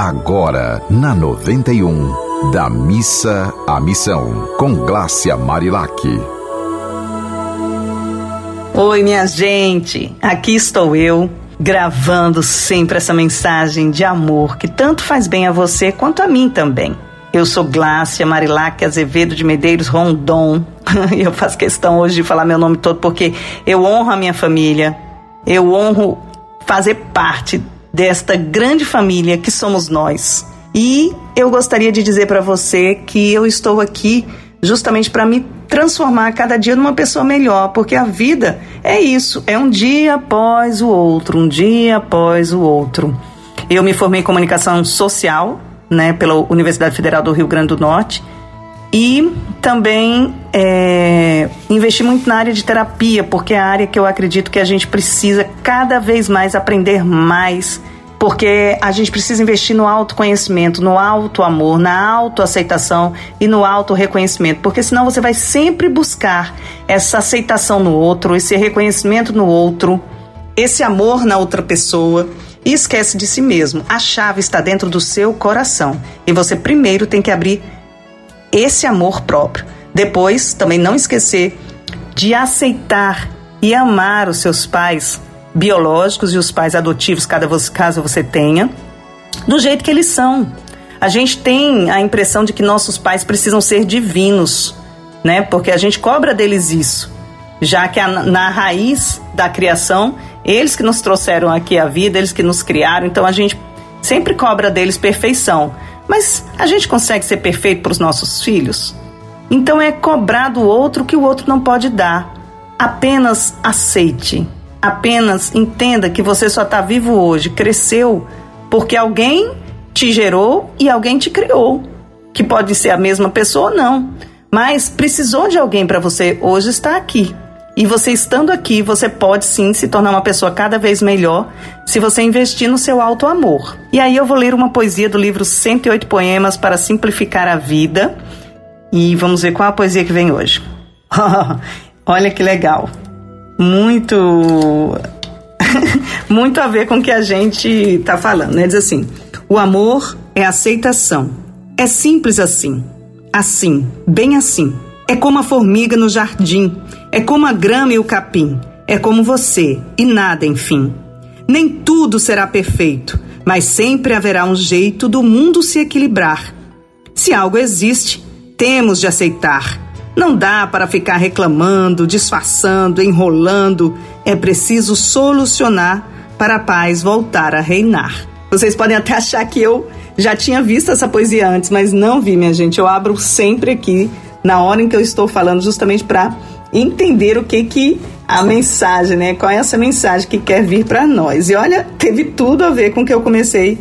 Agora, na 91, da missa à missão, com Glácia Marilac. Oi, minha gente, aqui estou eu, gravando sempre essa mensagem de amor que tanto faz bem a você quanto a mim também. Eu sou Glácia Marilac Azevedo de Medeiros Rondon. E eu faço questão hoje de falar meu nome todo porque eu honro a minha família, eu honro fazer parte desta grande família que somos nós. E eu gostaria de dizer para você que eu estou aqui justamente para me transformar cada dia numa pessoa melhor, porque a vida é isso, é um dia após o outro, um dia após o outro. Eu me formei em comunicação social, né, pela Universidade Federal do Rio Grande do Norte e também é, investi muito na área de terapia, porque é a área que eu acredito que a gente precisa cada vez mais aprender mais porque a gente precisa investir no autoconhecimento, no auto amor, na autoaceitação e no auto reconhecimento, porque senão você vai sempre buscar essa aceitação no outro, esse reconhecimento no outro, esse amor na outra pessoa e esquece de si mesmo. A chave está dentro do seu coração e você primeiro tem que abrir esse amor próprio. Depois, também não esquecer de aceitar e amar os seus pais biológicos e os pais adotivos, caso você tenha, do jeito que eles são. A gente tem a impressão de que nossos pais precisam ser divinos, né? Porque a gente cobra deles isso, já que a, na raiz da criação, eles que nos trouxeram aqui a vida, eles que nos criaram, então a gente sempre cobra deles perfeição. Mas a gente consegue ser perfeito para os nossos filhos? Então é cobrar do outro que o outro não pode dar. Apenas aceite Apenas entenda que você só está vivo hoje, cresceu, porque alguém te gerou e alguém te criou. Que pode ser a mesma pessoa ou não. Mas precisou de alguém para você hoje estar aqui. E você estando aqui, você pode sim se tornar uma pessoa cada vez melhor se você investir no seu alto amor. E aí eu vou ler uma poesia do livro 108 Poemas para Simplificar a Vida. E vamos ver qual a poesia que vem hoje. Olha que legal muito muito a ver com o que a gente está falando, né? Diz assim: o amor é aceitação. É simples assim. Assim, bem assim. É como a formiga no jardim, é como a grama e o capim, é como você e nada, enfim. Nem tudo será perfeito, mas sempre haverá um jeito do mundo se equilibrar. Se algo existe, temos de aceitar não dá para ficar reclamando, disfarçando, enrolando. É preciso solucionar para a paz voltar a reinar. Vocês podem até achar que eu já tinha visto essa poesia antes, mas não vi, minha gente. Eu abro sempre aqui na hora em que eu estou falando, justamente para entender o que que a mensagem, né? Qual é essa mensagem que quer vir para nós? E olha, teve tudo a ver com o que eu comecei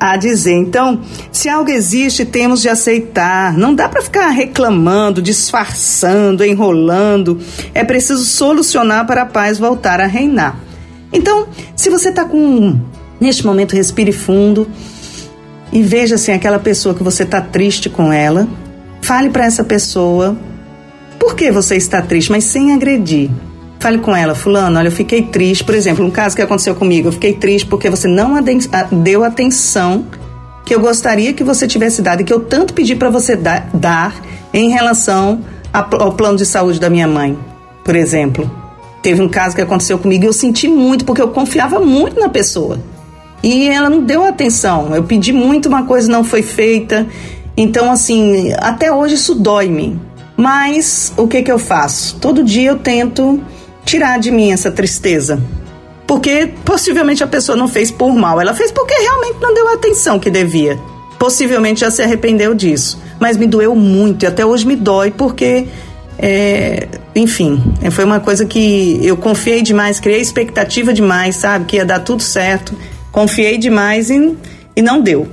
a dizer. Então, se algo existe, temos de aceitar. Não dá para ficar reclamando, disfarçando, enrolando. É preciso solucionar para a paz voltar a reinar. Então, se você está com. Neste momento, respire fundo e veja assim aquela pessoa que você está triste com ela. Fale para essa pessoa por que você está triste, mas sem agredir. Fale com ela, fulano, olha, eu fiquei triste. Por exemplo, um caso que aconteceu comigo, eu fiquei triste porque você não deu atenção que eu gostaria que você tivesse dado e que eu tanto pedi para você dar em relação ao plano de saúde da minha mãe, por exemplo. Teve um caso que aconteceu comigo e eu senti muito porque eu confiava muito na pessoa. E ela não deu atenção. Eu pedi muito, uma coisa não foi feita. Então, assim, até hoje isso dói-me. Mas o que que eu faço? Todo dia eu tento tirar de mim essa tristeza. Porque possivelmente a pessoa não fez por mal, ela fez porque realmente não deu a atenção que devia. Possivelmente já se arrependeu disso. Mas me doeu muito e até hoje me dói porque, é, enfim, foi uma coisa que eu confiei demais, criei expectativa demais, sabe? Que ia dar tudo certo. Confiei demais e, e não deu.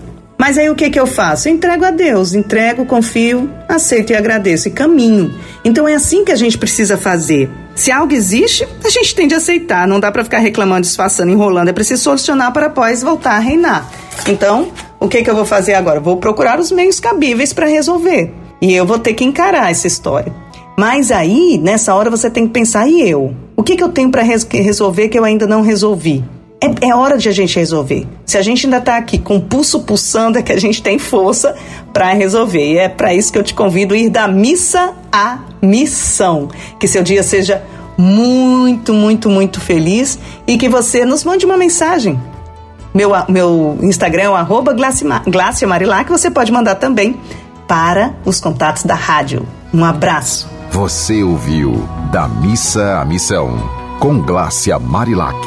Mas aí o que, que eu faço? Eu entrego a Deus, entrego, confio, aceito e agradeço e caminho. Então é assim que a gente precisa fazer. Se algo existe, a gente tem de aceitar. Não dá para ficar reclamando, disfarçando, enrolando. É preciso solucionar para após voltar a reinar. Então, o que, que eu vou fazer agora? Vou procurar os meios cabíveis para resolver. E eu vou ter que encarar essa história. Mas aí, nessa hora, você tem que pensar: e eu? O que, que eu tenho para res resolver que eu ainda não resolvi? É, é, hora de a gente resolver. Se a gente ainda está aqui com o pulso pulsando, é que a gente tem força para resolver. E é para isso que eu te convido a ir da missa à missão. Que seu dia seja muito, muito, muito feliz e que você nos mande uma mensagem. Meu, meu Instagram é arroba Glácia Marilá, que você pode mandar também para os contatos da rádio. Um abraço. Você ouviu Da Missa à Missão, com Glácia Marilac.